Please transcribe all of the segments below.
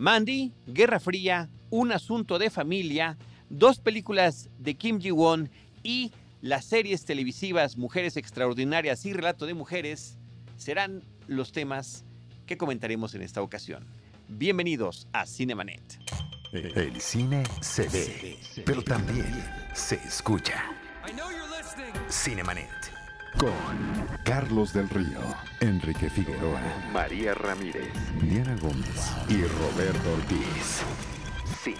Mandy, Guerra Fría, Un Asunto de Familia, dos películas de Kim Ji-won y las series televisivas Mujeres Extraordinarias y Relato de Mujeres serán los temas que comentaremos en esta ocasión. Bienvenidos a Cinemanet. El cine se ve, pero también se escucha. Cinemanet. Con Carlos del Río, Enrique Figueroa, María Ramírez, Diana Gómez y Roberto Ortiz. Cine,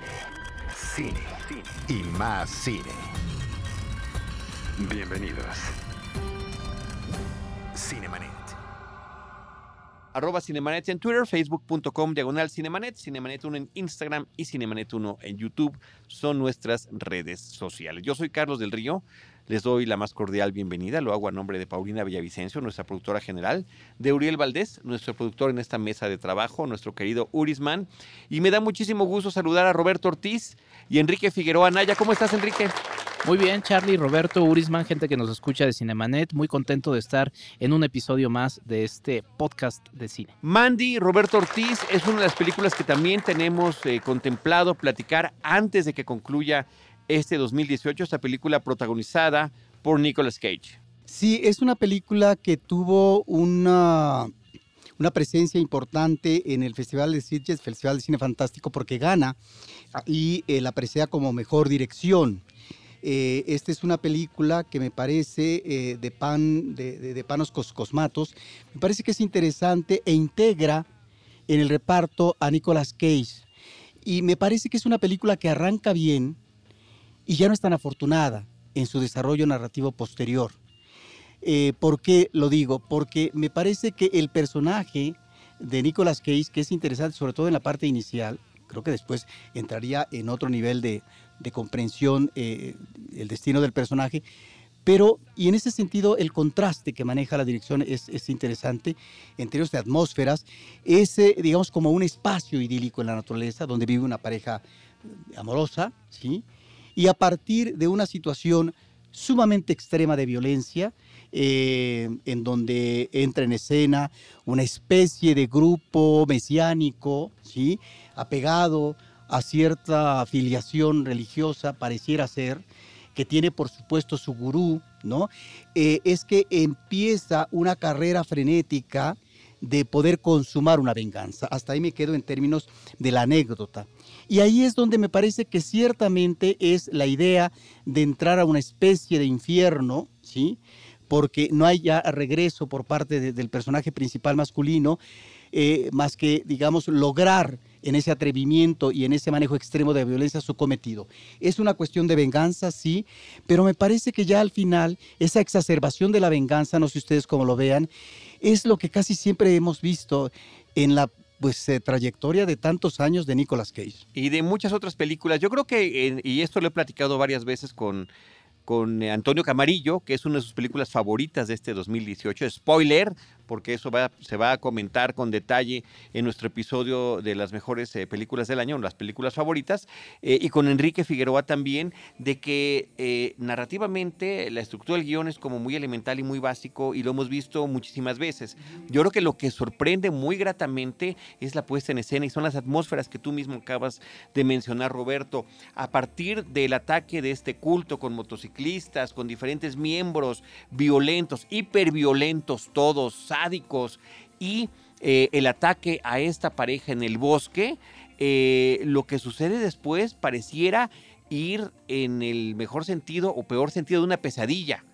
cine, cine y más cine. Bienvenidos. Cinemanet. Arroba Cinemanet en Twitter, facebook.com diagonal Cinemanet, Cinemanet 1 en Instagram y Cinemanet 1 en YouTube son nuestras redes sociales. Yo soy Carlos del Río, les doy la más cordial bienvenida, lo hago a nombre de Paulina Villavicencio, nuestra productora general, de Uriel Valdés, nuestro productor en esta mesa de trabajo, nuestro querido Urisman, y me da muchísimo gusto saludar a Roberto Ortiz y Enrique Figueroa Naya. ¿Cómo estás, Enrique? Muy bien, Charlie, Roberto, Urisman, gente que nos escucha de Cinemanet, muy contento de estar en un episodio más de este podcast de cine. Mandy, Roberto Ortiz, es una de las películas que también tenemos eh, contemplado platicar antes de que concluya este 2018, esta película protagonizada por Nicolas Cage. Sí, es una película que tuvo una, una presencia importante en el Festival de Sitges, Festival de Cine Fantástico, porque gana y eh, la presea como mejor dirección. Eh, esta es una película que me parece eh, de, pan, de, de, Panos Cosmatos, me parece que es interesante e integra en el reparto a Nicolas Cage. Y me parece que es una película que arranca bien y ya no es tan afortunada en su desarrollo narrativo posterior. Eh, ¿Por qué lo digo? Porque me parece que el personaje de Nicolas Cage, que es interesante sobre todo en la parte inicial, creo que después entraría en otro nivel de, de comprensión eh, el destino del personaje. Pero, y en ese sentido, el contraste que maneja la dirección es, es interesante en términos de atmósferas. Es, eh, digamos, como un espacio idílico en la naturaleza donde vive una pareja amorosa, ¿sí? Y a partir de una situación sumamente extrema de violencia, eh, en donde entra en escena una especie de grupo mesiánico, ¿sí? apegado a cierta afiliación religiosa, pareciera ser, que tiene por supuesto su gurú, ¿no? Eh, es que empieza una carrera frenética de poder consumar una venganza. Hasta ahí me quedo en términos de la anécdota. Y ahí es donde me parece que ciertamente es la idea de entrar a una especie de infierno, ¿sí? Porque no hay ya regreso por parte de, del personaje principal masculino, eh, más que, digamos, lograr en ese atrevimiento y en ese manejo extremo de violencia su cometido. Es una cuestión de venganza, sí, pero me parece que ya al final esa exacerbación de la venganza, no sé ustedes cómo lo vean, es lo que casi siempre hemos visto en la pues eh, trayectoria de tantos años de Nicolas Cage. Y de muchas otras películas. Yo creo que, y esto lo he platicado varias veces con, con Antonio Camarillo, que es una de sus películas favoritas de este 2018. Spoiler, porque eso va, se va a comentar con detalle en nuestro episodio de las mejores eh, películas del año, las películas favoritas, eh, y con Enrique Figueroa también, de que eh, narrativamente la estructura del guion es como muy elemental y muy básico, y lo hemos visto muchísimas veces. Yo creo que lo que sorprende muy gratamente es la puesta en escena y son las atmósferas que tú mismo acabas de mencionar, Roberto. A partir del ataque de este culto con motociclistas, con diferentes miembros violentos, hiperviolentos todos, y eh, el ataque a esta pareja en el bosque, eh, lo que sucede después pareciera ir en el mejor sentido o peor sentido de una pesadilla.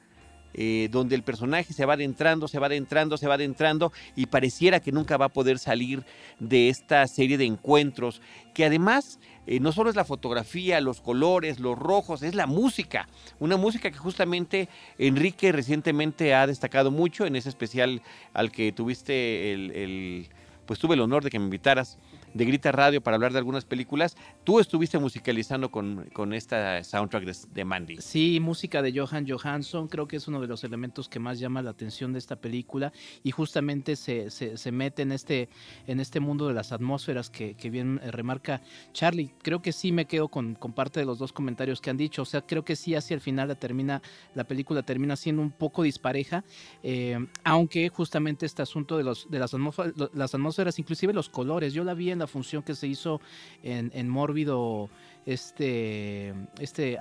Eh, donde el personaje se va adentrando, se va adentrando, se va adentrando y pareciera que nunca va a poder salir de esta serie de encuentros, que además eh, no solo es la fotografía, los colores, los rojos, es la música, una música que justamente Enrique recientemente ha destacado mucho en ese especial al que tuviste el, el pues tuve el honor de que me invitaras de Grita Radio para hablar de algunas películas. Tú estuviste musicalizando con, con esta soundtrack de, de, Mandy. Sí, música de Johan Johansson, creo que es uno de los elementos que más llama la atención de esta película y justamente se, se, se mete en este, en este mundo de las atmósferas que, que bien eh, remarca Charlie. Creo que sí me quedo con, con, parte de los dos comentarios que han dicho, o sea, creo que sí hacia el final la, termina, la película termina siendo un poco dispareja, eh, aunque justamente este asunto de, los, de las, atmósferas, las atmósferas, inclusive los colores, yo la vi en la función que se hizo en, en Mórbido este, este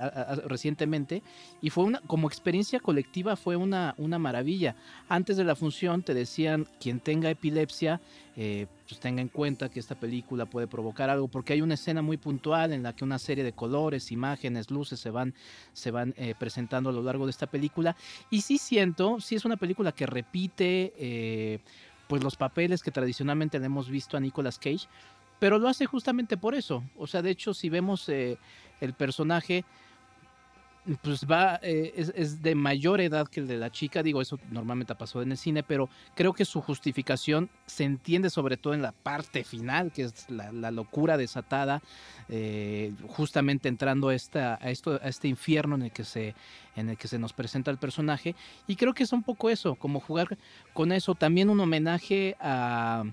recientemente y fue una como experiencia colectiva fue una, una maravilla. Antes de la función te decían quien tenga epilepsia eh, pues tenga en cuenta que esta película puede provocar algo porque hay una escena muy puntual en la que una serie de colores, imágenes, luces se van, se van eh, presentando a lo largo de esta película y sí siento, sí es una película que repite eh, pues los papeles que tradicionalmente le hemos visto a Nicolas Cage pero lo hace justamente por eso. O sea, de hecho, si vemos eh, el personaje, pues va, eh, es, de mayor edad que el de la chica. Digo, eso normalmente ha pasado en el cine, pero creo que su justificación se entiende sobre todo en la parte final, que es la, locura desatada, eh, justamente entrando a, esta, a, esto, a este infierno en el, que se, en el que se nos presenta el personaje. Y creo que es un poco eso, como jugar con eso. También un homenaje a,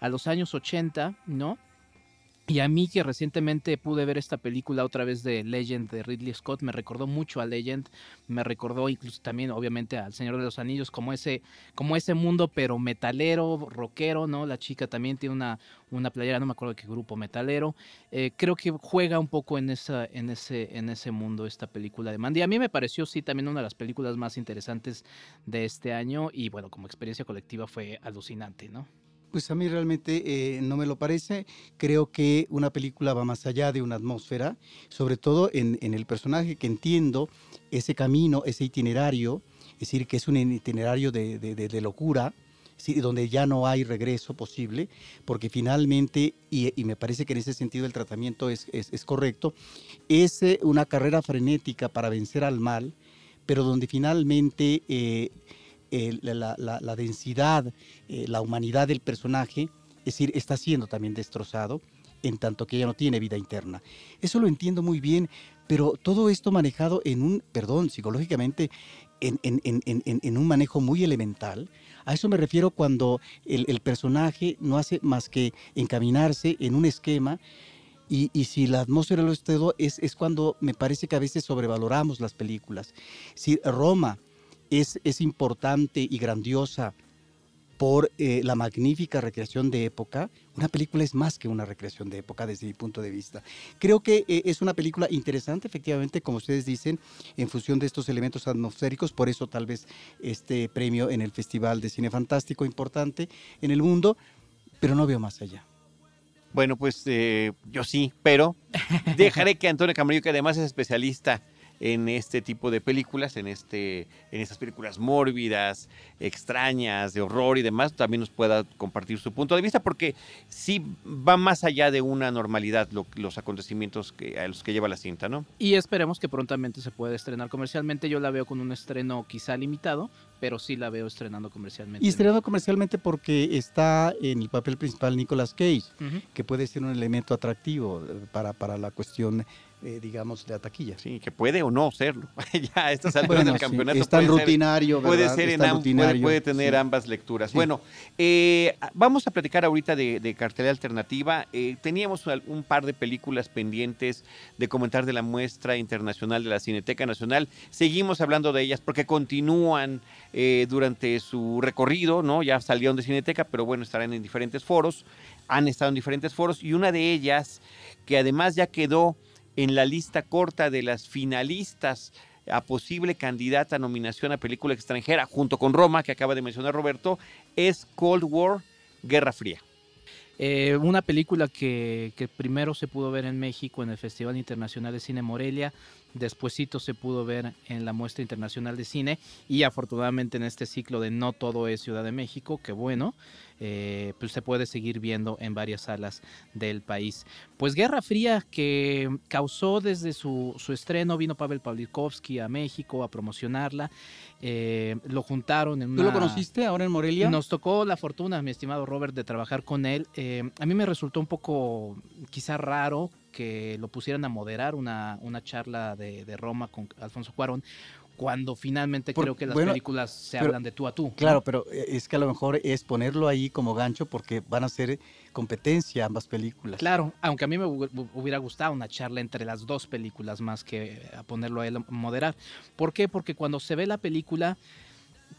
a los años 80, ¿no? Y a mí que recientemente pude ver esta película otra vez de Legend de Ridley Scott, me recordó mucho a Legend, me recordó incluso también obviamente al Señor de los Anillos como ese, como ese mundo pero metalero, rockero, ¿no? La chica también tiene una, una playera, no me acuerdo qué grupo metalero. Eh, creo que juega un poco en, esa, en, ese, en ese mundo esta película de Mandy. A mí me pareció sí también una de las películas más interesantes de este año y bueno, como experiencia colectiva fue alucinante, ¿no? Pues a mí realmente eh, no me lo parece. Creo que una película va más allá de una atmósfera, sobre todo en, el personaje que entiendo ese camino, ese itinerario, es decir, que es un itinerario de, locura, donde ya no hay regreso posible, porque finalmente, y, me parece que en ese sentido el tratamiento es, correcto, es eh, una carrera frenética para vencer al mal, pero donde finalmente... Eh, la, densidad, eh, la humanidad del personaje, es decir, está siendo también destrozado en tanto que ella no tiene vida interna. Eso lo entiendo muy bien, pero todo esto manejado en un, perdón, psicológicamente, en, un manejo muy elemental. A eso me refiero cuando el, personaje no hace más que encaminarse en un esquema y, si la atmósfera lo es todo, es, es cuando me parece que a veces sobrevaloramos las películas. Si Roma es, importante y grandiosa por eh, la magnífica recreación de época, una película es más que una recreación de época desde mi punto de vista. Creo que eh, es una película interesante, efectivamente, como ustedes dicen, en función de estos elementos atmosféricos, por eso tal vez este premio en el Festival de Cine Fantástico importante en el mundo, pero no veo más allá. Bueno, pues eh, yo sí, pero dejaré que Antonio Camarillo, que además es especialista en este tipo de películas, en, este, en estas películas mórbidas, extrañas, de horror y demás, también nos pueda compartir su punto de vista, porque sí va más allá de una normalidad los acontecimientos que, a los que lleva la cinta, ¿no? Y esperemos que prontamente se pueda estrenar comercialmente. Yo la veo con un estreno quizá limitado, pero sí la veo estrenando comercialmente. Y estrenando comercialmente porque está en el papel principal Nicolas Cage, que puede ser un elemento atractivo eh, para, para la cuestión eh, digamos, de taquilla. Sí, que puede o no serlo. ya a estas alturas del campeonato. es tan rutinario, Puede, ser en puede, tener ambas lecturas. Bueno, eh, vamos a platicar ahorita de, de cartelera alternativa. Eh, teníamos un par de películas pendientes de comentar de la muestra internacional de la Cineteca Nacional. Seguimos hablando de ellas porque continúan durante su recorrido, ¿no? Ya salieron de Cineteca, pero bueno, estarán en diferentes foros. Han estado en diferentes foros y una de ellas, que además ya quedó en la lista corta de las finalistas a posible candidata a nominación a película extranjera, junto con Roma, que acaba de mencionar Roberto, es Cold War, Guerra Fría. Eh, una película que, que, primero se pudo ver en México en el Festival Internacional de Cine Morelia, despuesito se pudo ver en la Muestra Internacional de Cine y afortunadamente en este ciclo de No Todo es Ciudad de México, que bueno, eh, pues se puede seguir viendo en varias salas del país. Pues Guerra Fría que causó desde su, estreno, vino Pavel Pawlikowski a México a promocionarla, eh, lo juntaron en una... ¿Tú lo conociste ahora en Morelia? Nos tocó la fortuna, mi estimado Robert, de trabajar con él. Eh, a mí me resultó un poco quizá raro que lo pusieran a moderar una, una charla de, de Roma con Alfonso Cuarón, cuando finalmente creo que las películas se hablan de tú a tú. Claro, pero es que a lo mejor es ponerlo ahí como gancho porque van a ser competencia ambas películas. Claro, aunque a mí me hubiera gustado una charla entre las dos películas más que a ponerlo a él a moderar. ¿Por qué? Porque cuando se ve la película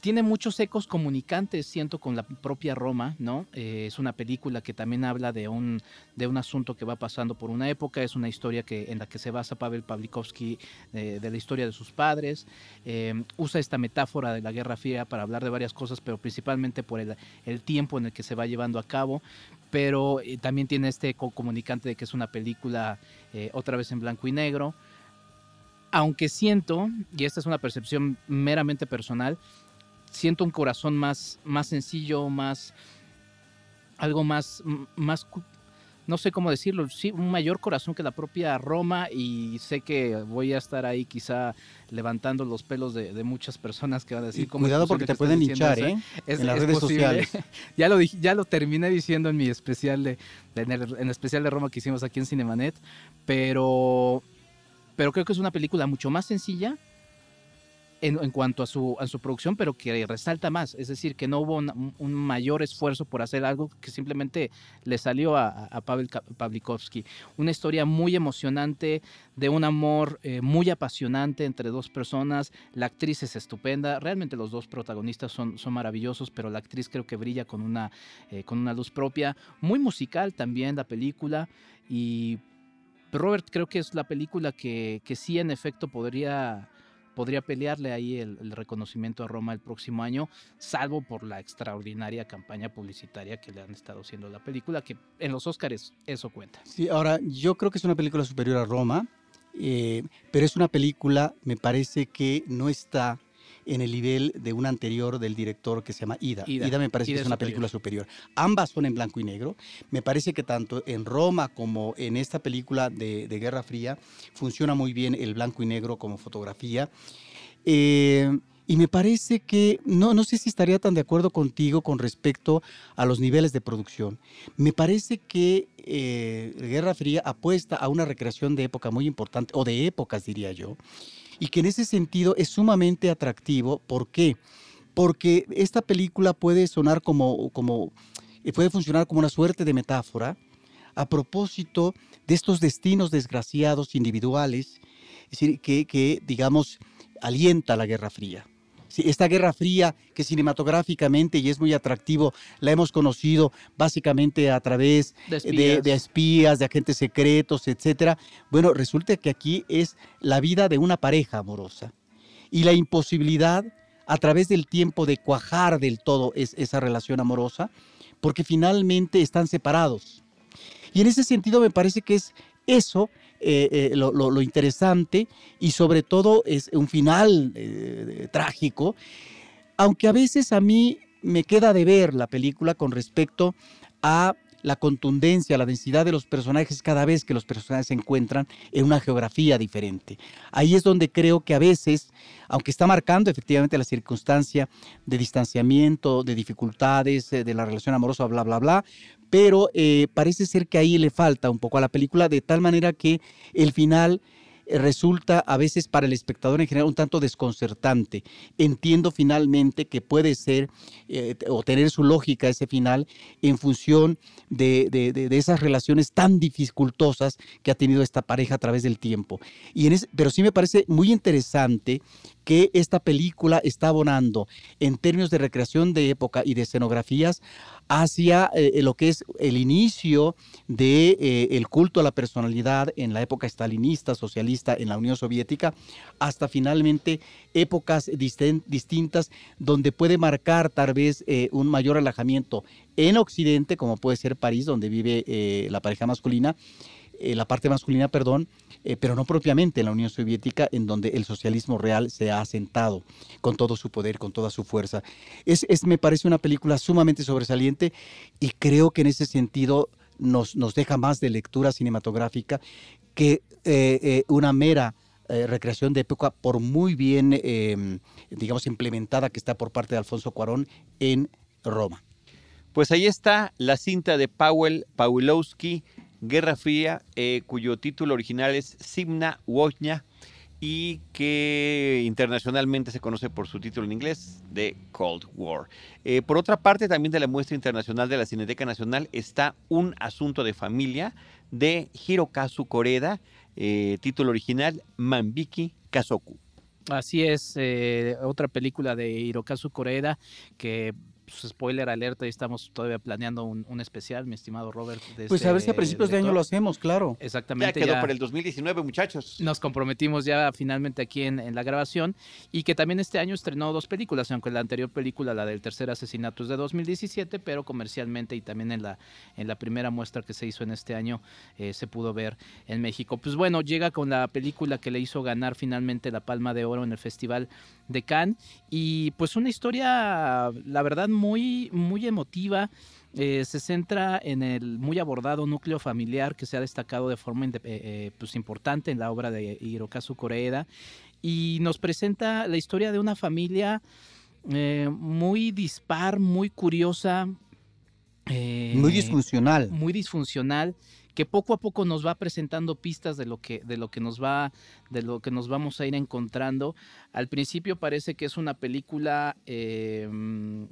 tiene muchos ecos comunicantes, siento, con la propia Roma, ¿no? Eh, es una película que también habla de un, de un asunto que va pasando por una época, es una historia que, en la que se basa Pavel Pavlikovsky eh, de la historia de sus padres, eh, usa esta metáfora de la Guerra Fría para hablar de varias cosas, pero principalmente por el, el tiempo en el que se va llevando a cabo, pero también tiene este eco comunicante de que es una película otra vez en blanco y negro, aunque siento, y esta es una percepción meramente personal, siento un corazón más, más sencillo, más algo más, más, no sé cómo decirlo, sí, un mayor corazón que la propia Roma y sé que voy a estar ahí quizá levantando los pelos de, muchas personas que van a decir... ¿cómo cuidado porque te pueden hinchar, ¿eh? en las redes sociales. ya, lo, ya lo terminé diciendo en mi especial de, en, el, especial de Roma que hicimos aquí en Cinemanet, pero, pero creo que es una película mucho más sencilla, en, cuanto a su, a su producción, pero que resalta más. Es decir, que no hubo un, mayor esfuerzo por hacer algo que simplemente le salió a, Pavel Pavlikovsky. Una historia muy emocionante, de un amor eh, muy apasionante entre dos personas. La actriz es estupenda. Realmente los dos protagonistas son, son maravillosos, pero la actriz creo que brilla con una, eh, con una luz propia. Muy musical también la película. Y Robert creo que es la película que, que sí en efecto podría podría pelearle ahí el, reconocimiento a Roma el próximo año, salvo por la extraordinaria campaña publicitaria que le han estado haciendo la película, que en los Oscars eso cuenta. Sí, ahora yo creo que es una película superior a Roma, eh, pero es una película, me parece que no está en el nivel de una anterior del director que se llama Ida. Ida, me parece que es una película superior. Ambas son en blanco y negro. Me parece que tanto en Roma como en esta película de, Guerra Fría funciona muy bien el blanco y negro como fotografía. Eh, y me parece que, no, no sé si estaría tan de acuerdo contigo con respecto a los niveles de producción. Me parece que eh, Guerra Fría apuesta a una recreación de época muy importante, o de épocas diría yo, y que en ese sentido es sumamente atractivo. ¿Por qué? Porque esta película puede sonar como, como eh, puede funcionar como una suerte de metáfora a propósito de estos destinos desgraciados individuales, es decir, que, que digamos, alienta la Guerra Fría esta Guerra Fría que cinematográficamente y es muy atractivo, la hemos conocido básicamente a través de espías, de, agentes secretos, etcétera. Bueno, resulta que aquí es la vida de una pareja amorosa y la imposibilidad a través del tiempo de cuajar del todo esa relación amorosa, porque finalmente están separados. Y en ese sentido me parece que es eso eh, eh, lo, interesante y sobre todo es un final eh, trágico, aunque a veces a mí me queda de ver la película con respecto a la contundencia, la densidad de los personajes cada vez que los personajes se encuentran en una geografía diferente. Ahí es donde creo que a veces, aunque está marcando efectivamente la circunstancia de distanciamiento, de dificultades, de la relación amorosa, bla, bla, bla, pero eh, parece ser que ahí le falta un poco a la película, de tal manera que el final eh, resulta a veces para el espectador en general un tanto desconcertante. Entiendo finalmente que puede ser eh, o tener su lógica ese final en función de, esas relaciones tan dificultosas que ha tenido esta pareja a través del tiempo. Y en pero sí me parece muy interesante que esta película está abonando en términos de recreación de época y de escenografías hacia eh, lo que es el inicio del de, eh, culto a la personalidad en la época estalinista, socialista en la Unión Soviética, hasta finalmente épocas distintas donde puede marcar tal vez eh, un mayor relajamiento en Occidente, como puede ser París, donde vive la pareja masculina, la parte masculina, perdón, eh, pero no propiamente en la Unión Soviética, en donde el socialismo real se ha asentado con todo su poder, con toda su fuerza. Es, me parece una película sumamente sobresaliente y creo que en ese sentido nos, nos deja más de lectura cinematográfica que eh, eh, una mera recreación de época, por muy bien, em, digamos, implementada que está por parte de Alfonso Cuarón en Roma. Pues ahí está la cinta de Powell Pawlowski, Guerra Fría, eh, cuyo título original es Simna Wojna y que internacionalmente se conoce por su título en inglés de Cold War. Eh, por otra parte, también de la muestra internacional de la Cineteca Nacional está Un Asunto de Familia de Hirokazu Koreda, eh, título original Manbiki Kazoku. Así es, otra película de Hirokazu Koreeda que pues, spoiler alerta, y estamos todavía planeando un, especial, mi estimado Robert. pues a ver si a este principios de año lo hacemos, claro. Exactamente. Ya quedó por el 2019, muchachos. Nos comprometimos ya finalmente aquí en, la grabación y que también este año estrenó dos películas, aunque la anterior película, la del tercer asesinato, es de 2017, pero comercialmente y también en la, en la primera muestra que se hizo en este año eh, se pudo ver en México. Pues bueno, llega con la película que le hizo ganar finalmente la Palma de Oro en el Festival de Cannes y pues una historia, la verdad, muy, muy emotiva. Eh, se centra en el muy abordado núcleo familiar que se ha destacado de forma eh, eh, pues importante en la obra de Hirokazu Koreeda y nos presenta la historia de una familia muy dispar, muy curiosa. Muy disfuncional. Muy disfuncional que poco a poco nos va presentando pistas de lo que de lo que nos va de lo que nos vamos a ir encontrando al principio parece que es una película em,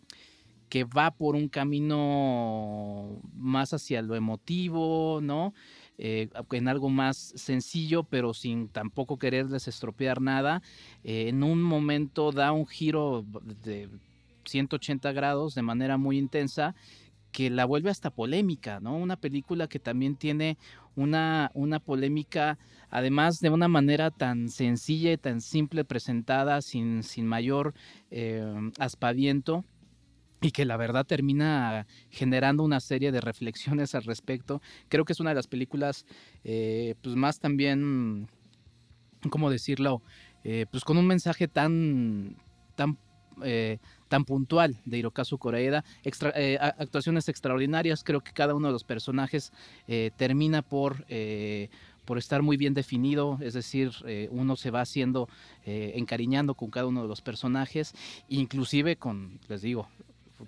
que va por un camino más hacia lo emotivo, ¿no? Eh, en algo más sencillo, pero sin tampoco quererles estropear nada. Eh, en un momento da un giro de 180 grados de manera muy intensa que la vuelve hasta polémica, ¿no? Una película que también tiene una, una polémica, además de una manera tan sencilla y tan simple presentada, sin, sin mayor eh, aspaviento y que la verdad termina generando una serie de reflexiones al respecto. Creo que es una de las películas eh, pues más también, ¿cómo decirlo? Eh, pues con un mensaje tan, tan tan puntual de Hirokazu Koreeda. Eh, actuaciones extraordinarias, creo que cada uno de los personajes eh, termina por, eh, por estar muy bien definido, es decir, uno se va haciendo, encariñando con cada uno de los personajes, inclusive con, les digo,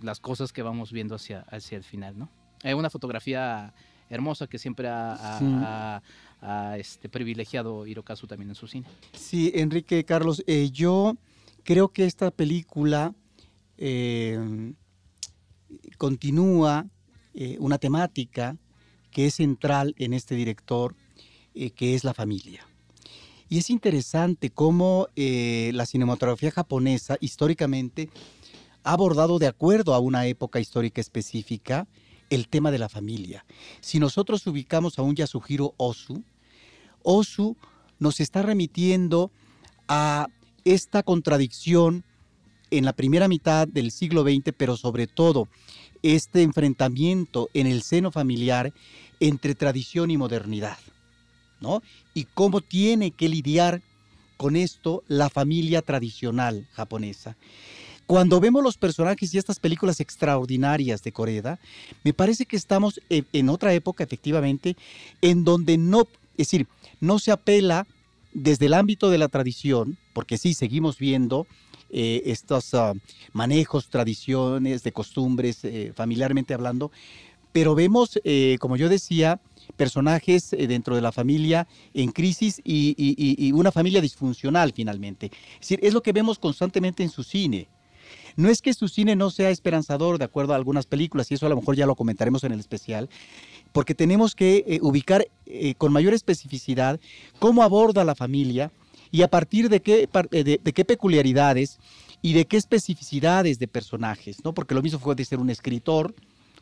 las cosas que vamos viendo hacia, hacia el final, ¿no? una fotografía hermosa que siempre ha, este, privilegiado Hirokazu también en su cine. Sí, Enrique Carlos, yo creo que esta película eh, continúa eh, una temática que es central en este director, eh, que es la familia. Y es interesante cómo la cinematografía japonesa históricamente ha abordado de acuerdo a una época histórica específica el tema de la familia. Si nosotros ubicamos a un Yasuhiro Osu, Osu nos está remitiendo a esta contradicción en la primera mitad del siglo XX, pero sobre todo este enfrentamiento en el seno familiar entre tradición y modernidad, ¿no? Y cómo tiene que lidiar con esto la familia tradicional japonesa. Cuando vemos los personajes y estas películas extraordinarias de Corea, me parece que estamos en otra época, efectivamente, en donde no, es decir, no se apela desde el ámbito de la tradición, porque sí, seguimos viendo eh, estos ah, manejos, tradiciones, de costumbres, eh, familiarmente hablando, pero vemos, eh, como yo decía, personajes dentro de la familia en crisis y, una familia disfuncional finalmente. Es decir, es lo que vemos constantemente en su cine. No es que su cine no sea esperanzador, de acuerdo a algunas películas, y eso a lo mejor ya lo comentaremos en el especial, porque tenemos que ubicar con mayor especificidad cómo aborda la familia, y a partir de qué, eh, de, qué peculiaridades y de qué especificidades de personajes, ¿no? Porque lo mismo fue de ser un escritor,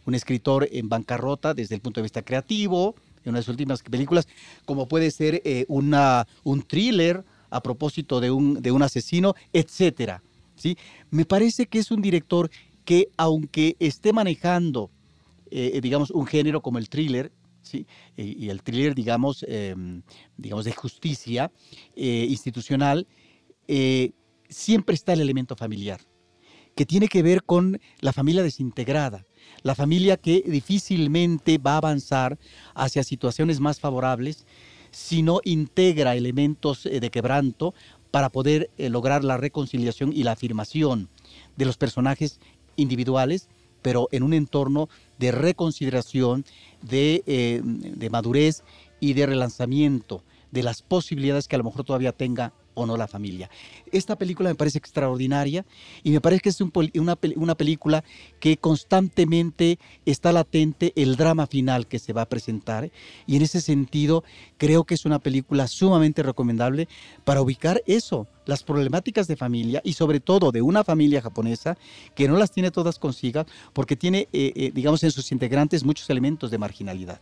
un escritor en bancarrota desde el punto de vista creativo, en una de sus últimas películas, como puede ser eh, una, un thriller a propósito de un, de un asesino, etcétera. ¿sí? Me parece que es un director que, aunque esté manejando, eh, digamos, un género como el thriller, y, el thriller, digamos, em, digamos de justicia eh, institucional, eh, siempre está el elemento familiar, que tiene que ver con la familia desintegrada, la familia que difícilmente va a avanzar hacia situaciones más favorables si no integra elementos de quebranto para poder lograr la reconciliación y la afirmación de los personajes individuales, pero en un entorno de reconsideración, eh, de, madurez y de relanzamiento de las posibilidades que a lo mejor todavía tenga o no la familia. Esta película me parece extraordinaria y me parece que es una, película que constantemente está latente el drama final que se va a presentar y en ese sentido creo que es una película sumamente recomendable para ubicar eso, las problemáticas de familia y sobre todo de una familia japonesa que no las tiene todas consigo porque tiene, eh, eh, digamos, en sus integrantes muchos elementos de marginalidad.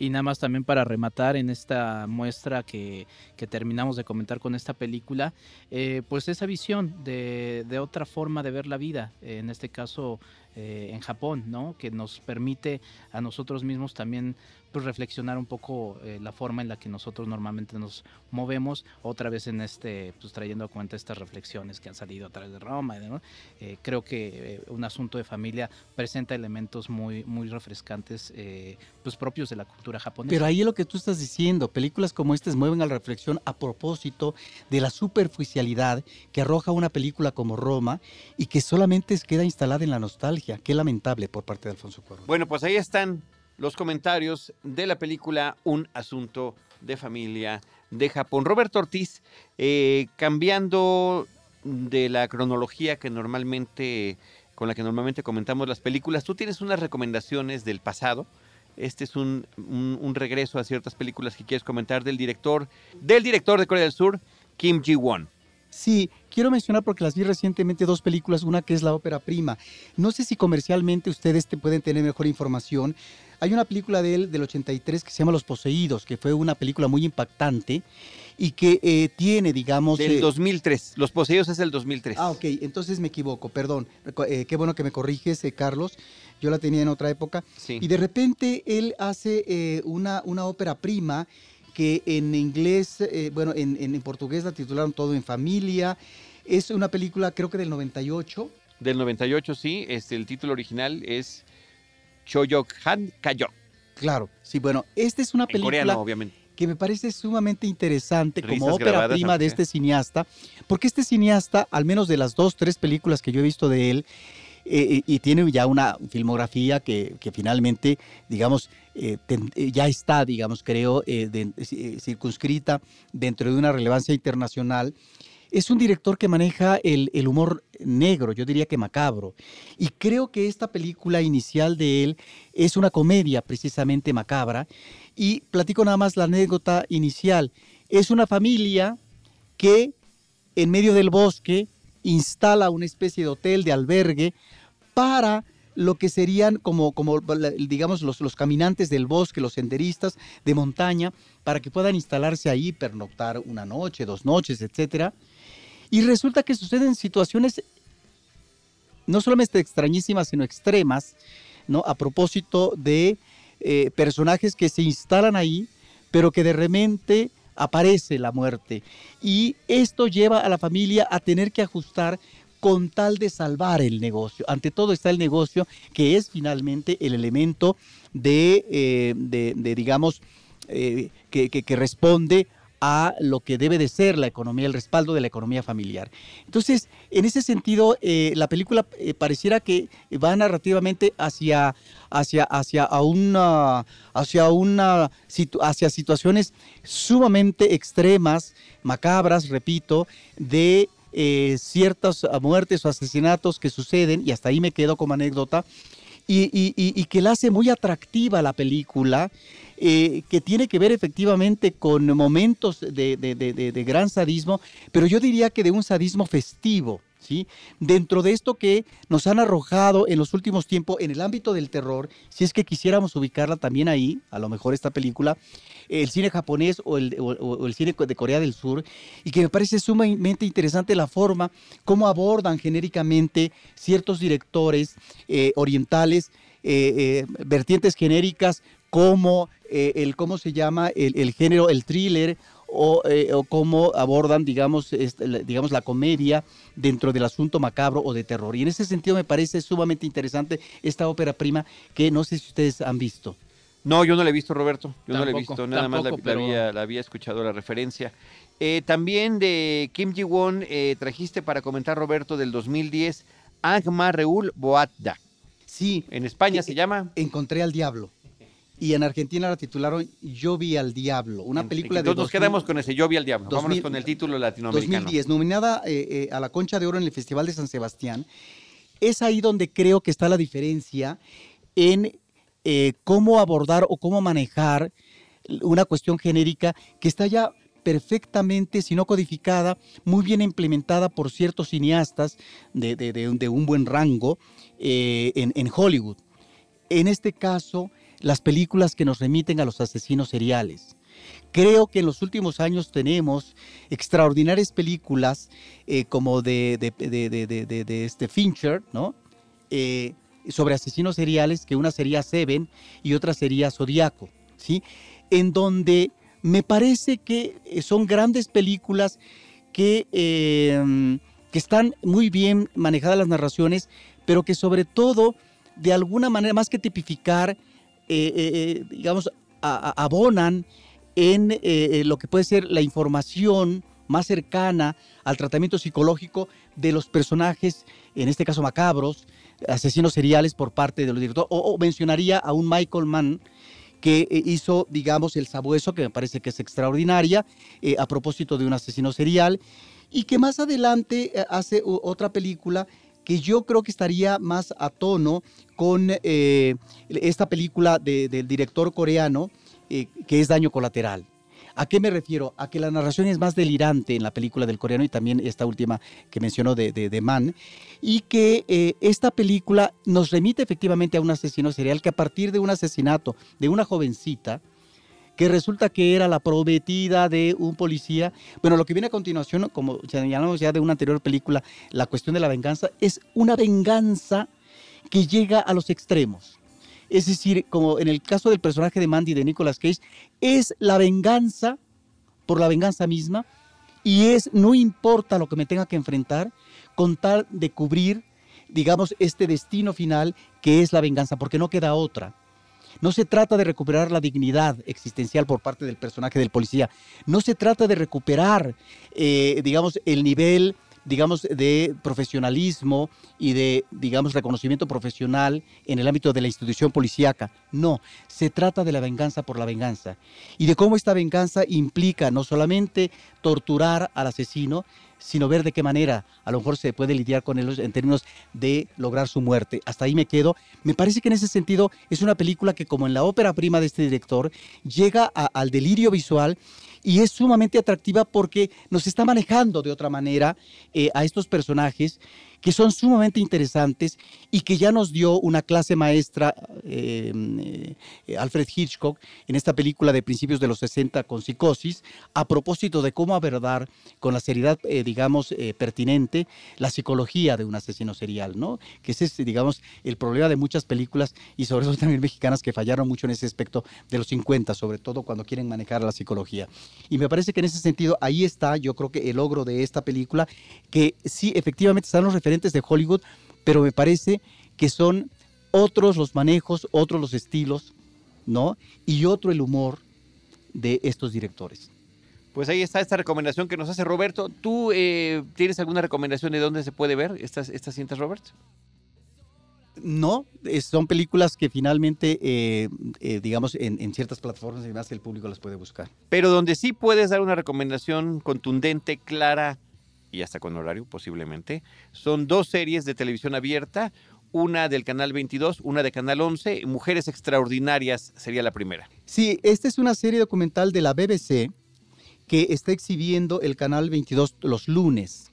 Y nada más también para rematar en esta muestra que, terminamos de comentar con esta película, eh, pues esa visión de, de, otra forma de ver la vida, en este caso eh, en Japón, ¿no? Que nos permite a nosotros mismos también pues, reflexionar un poco eh, la forma en la que nosotros normalmente nos movemos, otra vez en este, pues trayendo a cuenta estas reflexiones que han salido a través de Roma. Eh, creo que un asunto de familia presenta elementos muy, muy refrescantes, pues propios de la cultura japonesa. Pero ahí es lo que tú estás diciendo, películas como estas mueven a la reflexión a propósito de la superficialidad que arroja una película como Roma y que solamente queda instalada en la nostalgia Qué lamentable por parte de Alfonso Cuarón. Bueno, pues ahí están los comentarios de la película Un asunto de familia de Japón. Roberto Ortiz, eh, cambiando de la cronología que normalmente con la que normalmente comentamos las películas, tú tienes unas recomendaciones del pasado. Este es un, un regreso a ciertas películas que quieres comentar del director, del director de Corea del Sur, Kim Ji-won. Sí, quiero mencionar porque las vi recientemente dos películas, una que es la ópera prima. No sé si comercialmente ustedes te pueden tener mejor información. Hay una película de él del 83 que se llama Los Poseídos, que fue una película muy impactante y que eh, tiene, digamos... Del 2003, eh, Los Poseídos es el 2003. Ah, ok, entonces me equivoco, perdón. Eh, qué bueno que me corriges, Carlos. Yo la tenía en otra época. Sí. Y de repente él hace una, una ópera prima que en inglés, eh, bueno, en, en, portugués la titularon Todo en Familia. Es una película creo que del 98. Del 98, sí. Este, el título original es Choyok Han Kayok. Claro, sí, bueno, esta es una película obviamente. que me parece sumamente interesante como ópera prima de este cineasta, porque este cineasta, al menos de las dos, tres películas que yo he visto de él, eh, y tiene ya una filmografía que, finalmente, digamos, eh, eh, ya está, digamos, creo, circunscrita dentro de una relevancia internacional. Es un director que maneja el, humor negro, yo diría que macabro. Y creo que esta película inicial de él es una comedia precisamente macabra. Y platico nada más la anécdota inicial. Es una familia que en medio del bosque instala una especie de hotel, de albergue, para lo que serían como, como digamos, los, caminantes del bosque, los senderistas de montaña, para que puedan instalarse ahí, pernoctar una noche, dos noches, etc. Y resulta que suceden situaciones no solamente extrañísimas, sino extremas, ¿no? A propósito de eh, personajes que se instalan ahí, pero que de repente aparece la muerte. Y esto lleva a la familia a tener que ajustar con tal de salvar el negocio. Ante todo está el negocio, que es finalmente el elemento de, eh, digamos, eh, que, responde a lo que debe de ser la economía, el respaldo de la economía familiar. Entonces, en ese sentido, eh, la película pareciera que va narrativamente hacia, hacia, hacia, una, hacia, una, hacia situaciones sumamente extremas, macabras, repito, de eh, ciertas muertes o asesinatos que suceden, y hasta ahí me quedo como anécdota, y, que la hace muy atractiva la película, eh, que tiene que ver efectivamente con momentos de, gran sadismo, pero yo diría que de un sadismo festivo. ¿Sí? Dentro de esto que nos han arrojado en los últimos tiempos en el ámbito del terror, si es que quisiéramos ubicarla también ahí, a lo mejor esta película, el cine japonés o el, cine de Corea del Sur, y que me parece sumamente interesante la forma como abordan genéricamente ciertos directores eh, orientales, eh, eh, vertientes genéricas como el, ¿cómo se llama? El, género, el thriller o, cómo abordan, digamos, digamos, la comedia dentro del asunto macabro o de terror. Y en ese sentido me parece sumamente interesante esta ópera prima que no sé si ustedes han visto. No, yo no la he visto, Roberto. Yo no la he visto, nada más la, había, escuchado la referencia. Eh, también de Kim Ji-won eh, trajiste para comentar, Roberto, del 2010, Agma Reul Boatda. Sí. En España se llama. Encontré al diablo. Y en Argentina la titularon Yo vi al diablo, una película de... Entonces nos quedamos con ese Yo vi al diablo, vámonos con el título latinoamericano. 2010, nominada eh, eh, a la Concha de Oro en el Festival de San Sebastián. Es ahí donde creo que está la diferencia en eh, cómo abordar o cómo manejar una cuestión genérica que está ya perfectamente, si no codificada, muy bien implementada por ciertos cineastas de, un buen rango en, en Hollywood. En este caso, las películas que nos remiten a los asesinos seriales. Creo que en los últimos años tenemos extraordinarias películas eh, como de, de, este Fincher, ¿no? Eh, sobre asesinos seriales, que una sería Seven y otra sería Zodíaco, ¿sí? En donde me parece que eh, son grandes películas que, que están muy bien manejadas las narraciones, pero que sobre todo, de alguna manera, más que tipificar, eh, eh, eh, digamos, abonan en lo que puede ser la información más cercana al tratamiento psicológico de los personajes, en este caso macabros, asesinos seriales por parte de los directores. O, mencionaría a un Michael Mann que hizo, digamos, El Sabueso, que me parece que es extraordinaria, a propósito de un asesino serial, y que más adelante hace otra película que yo creo que estaría más a tono con eh, esta película del director coreano, eh, que es Daño Colateral. ¿A qué me refiero? A que la narración es más delirante en la película del coreano y también esta última que mencionó de, de, Man, y que eh, esta película nos remite efectivamente a un asesino serial que a partir de un asesinato de una jovencita, que resulta que era la prometida de un policía. Bueno, lo que viene a continuación, como señalamos ya de una anterior película, la cuestión de la venganza, es una venganza que llega a los extremos. Es decir, como en el caso del personaje de Mandy de Nicolas Cage, es la venganza por la venganza misma y es, no importa lo que me tenga que enfrentar, con tal de cubrir, digamos, este destino final que es la venganza, porque no queda otra. No se trata de recuperar la dignidad existencial por parte del personaje del policía. No se trata de recuperar, eh, digamos, el nivel digamos, de profesionalismo y de, digamos, reconocimiento profesional en el ámbito de la institución policíaca. No, se trata de la venganza por la venganza y de cómo esta venganza implica no solamente torturar al asesino, sino ver de qué manera a lo mejor se puede lidiar con él en términos de lograr su muerte. Hasta ahí me quedo. Me parece que en ese sentido es una película que como en la ópera prima de este director, llega al delirio visual y es sumamente atractiva porque nos está manejando de otra manera eh, a estos personajes que son sumamente interesantes y que ya nos dio una clase maestra eh, eh, Alfred Hitchcock en esta película de principios de los 60 con psicosis, a propósito de cómo abordar con la seriedad, eh, digamos, pertinente la psicología de un asesino serial, ¿no? Que ese es, digamos, el problema de muchas películas y sobre todo también mexicanas que fallaron mucho en ese aspecto de los 50, sobre todo cuando quieren manejar la psicología. Y me parece que en ese sentido ahí está, yo creo que el logro de esta película, que sí, efectivamente están los referentes de Hollywood, pero me parece que son otros los manejos, otros los estilos, ¿no? Y otro el humor de estos directores. Pues ahí está esta recomendación que nos hace Roberto. ¿Tú eh, tienes alguna recomendación de dónde se puede ver estas, estas cintas, Robert? No, son películas que finalmente, eh, eh, digamos, en, en, ciertas plataformas y demás el público las puede buscar. Pero donde sí puedes dar una recomendación contundente, clara, y hasta con horario posiblemente. Son dos series de televisión abierta, una del canal 22, una de canal 11. Mujeres Extraordinarias sería la primera. Sí, esta es una serie documental de la BBC que está exhibiendo el canal 22 los lunes.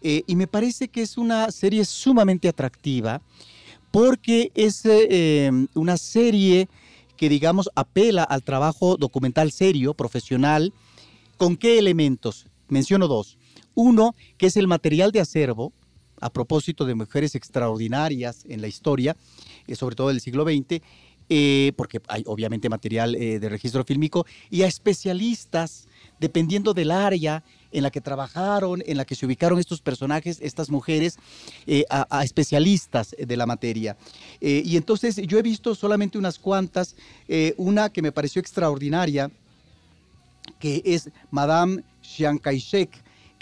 Eh, y me parece que es una serie sumamente atractiva porque es eh, em, una serie que, digamos, apela al trabajo documental serio, profesional. ¿Con qué elementos? Menciono dos. Uno, que es el material de acervo, a propósito de mujeres extraordinarias en la historia, eh, sobre todo del siglo XX, eh, porque hay obviamente material eh, de registro fílmico, y a especialistas, dependiendo del área en la que trabajaron, en la que se ubicaron estos personajes, estas mujeres, a, especialistas de la materia. y entonces yo he visto solamente unas cuantas, una que me pareció extraordinaria, que es Madame Chiang Kai-shek,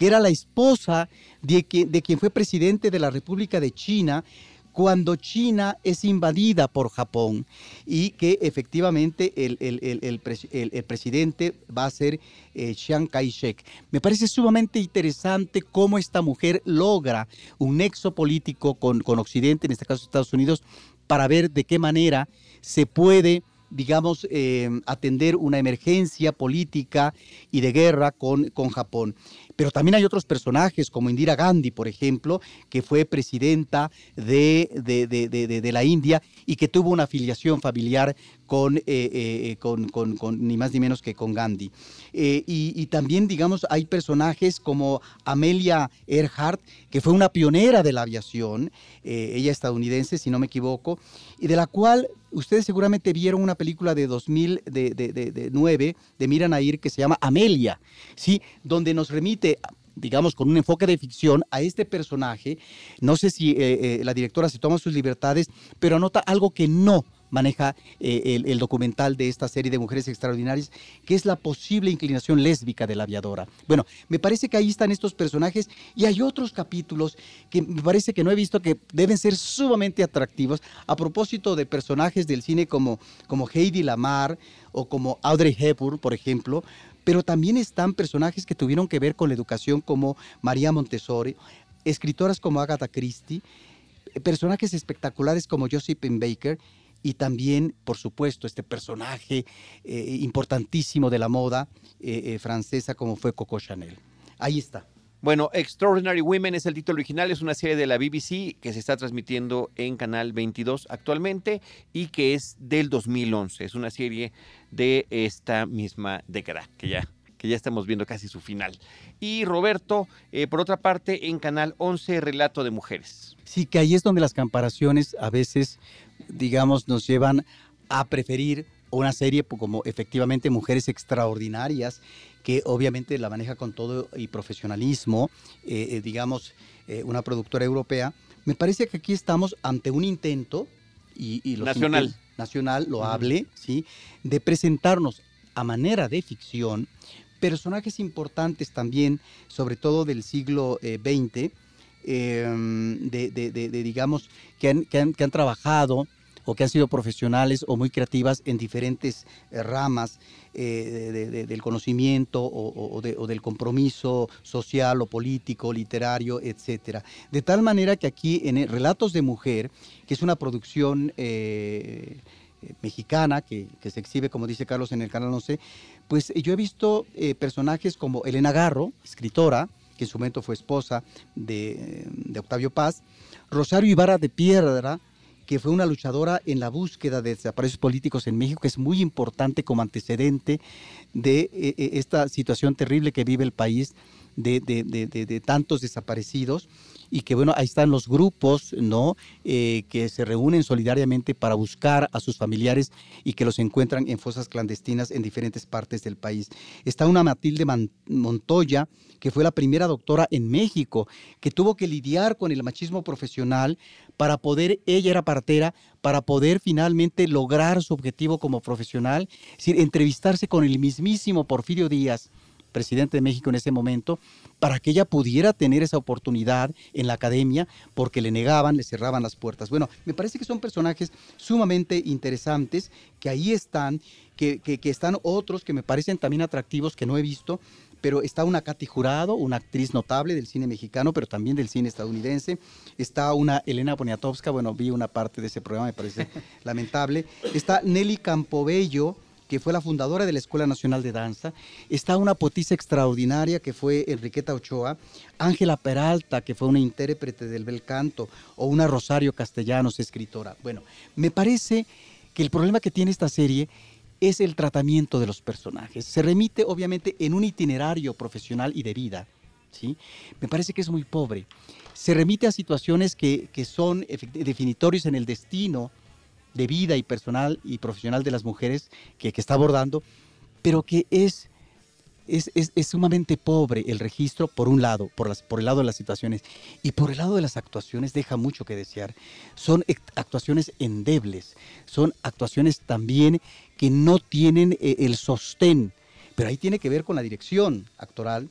que era la esposa de, quien fue presidente de la República de China, cuando China es invadida por Japón y que efectivamente el, el, presidente va a ser eh, Chiang Kai-shek. Me parece sumamente interesante cómo esta mujer logra un nexo político con, con Occidente, en este caso Estados Unidos, para ver de qué manera se puede digamos, eh, atender una emergencia política y de guerra con, con Japón. Pero también hay otros personajes, como Indira Gandhi, por ejemplo, que fue presidenta de, de, la India y que tuvo una afiliación familiar con, eh, eh, con, con, ni más ni menos que con Gandhi. y, y, también, digamos, hay personajes como Amelia Earhart, que fue una pionera de la aviación, ella estadounidense, si no me equivoco, y de la cual ustedes seguramente vieron una película de 2009 de Mira Nair que se llama Amelia, ¿sí? donde nos remite digamos, con un enfoque de ficción a este personaje. No sé si eh, eh, la directora se toma sus libertades, pero anota algo que no maneja eh, el, documental de esta serie de mujeres extraordinarias, que es la posible inclinación lésbica de la aviadora. Bueno, me parece que ahí están estos personajes y hay otros capítulos que me parece que no he visto que deben ser sumamente atractivos a propósito de personajes del cine como, como Heidi Lamar o como Audrey Hepburn, por ejemplo, pero también están personajes que tuvieron que ver con la educación como María Montessori, escritoras como Agatha Christie, personajes espectaculares como Josephine Baker y también, por supuesto, este personaje eh, importantísimo de la moda eh, eh, francesa como fue Coco Chanel. Ahí está. Bueno, Extraordinary Women es el título original, es una serie de la BBC que se está transmitiendo en Canal 22 actualmente y que es del 2011. Es una serie de esta misma década que ya que ya estamos viendo casi su final. Y Roberto, por otra parte, en Canal 11, Relato de Mujeres. Sí, que ahí es donde las comparaciones a veces digamos, nos llevan a preferir una serie como efectivamente Mujeres Extraordinarias, que obviamente la maneja con todo y profesionalismo, eh, eh, digamos, eh, una productora europea. Me parece que aquí estamos ante un intento, y, nacional, nacional lo hable, ¿sí? de presentarnos a manera de ficción personajes importantes también, sobre todo del siglo XX, em, de, digamos, que han, que han trabajado o que han sido profesionales o muy creativas en diferentes eh, ramas eh, del conocimiento o, del compromiso social o político, literario, etcétera. De tal manera que aquí en Relatos de Mujer, que es una producción eh, mexicana que, se exhibe, como dice Carlos, en el canal 11, pues yo he visto personajes como Elena Garro, escritora, que en su momento fue esposa de, de Octavio Paz, Rosario Ibarra de Piedra, que fue una luchadora en la búsqueda de desaparecidos políticos en México, que es muy importante como antecedente de eh, eh, esta situación terrible que vive el país de, de, tantos desaparecidos y que bueno, ahí están los grupos, ¿no? Eh, que se reúnen solidariamente para buscar a sus familiares y que los encuentran en fosas clandestinas en diferentes partes del país. Está una Matilde Montoya, que fue la primera doctora en México, que tuvo que lidiar con el machismo profesional para poder, ella era partera, para poder finalmente lograr su objetivo como profesional, es decir, entrevistarse con el mismísimo Porfirio Díaz, presidente de México en ese momento, para que ella pudiera tener esa oportunidad en la academia, porque le negaban, le cerraban las puertas. Bueno, me parece que son personajes sumamente interesantes, que ahí están, que, que, están otros que me parecen también atractivos, que no he visto, pero está una Katy Jurado, una actriz notable del cine mexicano, pero también del cine estadounidense. Está una Elena Poniatowska, bueno, vi una parte de ese programa, me parece lamentable. Está Nelly Campobello, que fue la fundadora de la Escuela Nacional de Danza. Está una poetisa extraordinaria que fue Enriqueta Ochoa. Ángela Peralta, que fue una intérprete del bel canto. O una Rosario Castellanos, escritora. Bueno, me parece que el problema que tiene esta serie es el tratamiento de los personajes. Se remite obviamente en un itinerario profesional y de vida. ¿sí? Me parece que es muy pobre. Se remite a situaciones que, que son definitorios en el destino de vida y personal y profesional de las mujeres que, está abordando, pero que es, es, sumamente pobre el registro, por un lado, por, las, por el lado de las situaciones, y por el lado de las actuaciones deja mucho que desear. Son actuaciones endebles, son actuaciones también que no tienen eh, el sostén, pero ahí tiene que ver con la dirección actoral,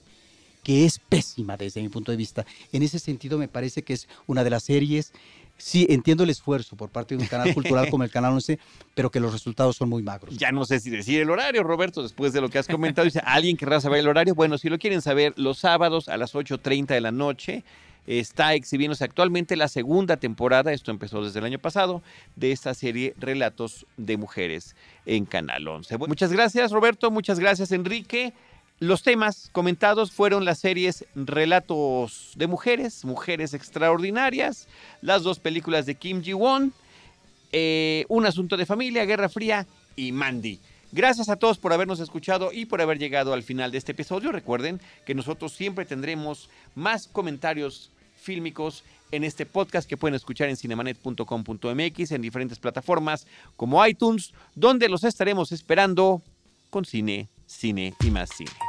que es pésima desde mi punto de vista. En ese sentido me parece que es una de las series sí entiendo el esfuerzo por parte de un canal cultural como el Canal 11, pero que los resultados son muy magros. Ya no sé si decir el horario, Roberto, después de lo que has comentado. Dice, ¿alguien querrá saber el horario? Bueno, si lo quieren saber, los sábados a las 8.30 de la noche está exhibiéndose actualmente la segunda temporada, esto empezó desde el año pasado, de esta serie Relatos de Mujeres en Canal 11. Muchas gracias, Roberto, muchas gracias, Enrique. Los temas comentados fueron las series Relatos de Mujeres, Mujeres Extraordinarias, las dos películas de Kim Ji-won, eh, Un Asunto de Familia, Guerra Fría y Mandy. Gracias a todos por habernos escuchado y por haber llegado al final de este episodio. Recuerden que nosotros siempre tendremos más comentarios fílmicos en este podcast que pueden escuchar en cinemanet.com.mx en diferentes plataformas como iTunes, donde los estaremos esperando con cine, cine y más cine.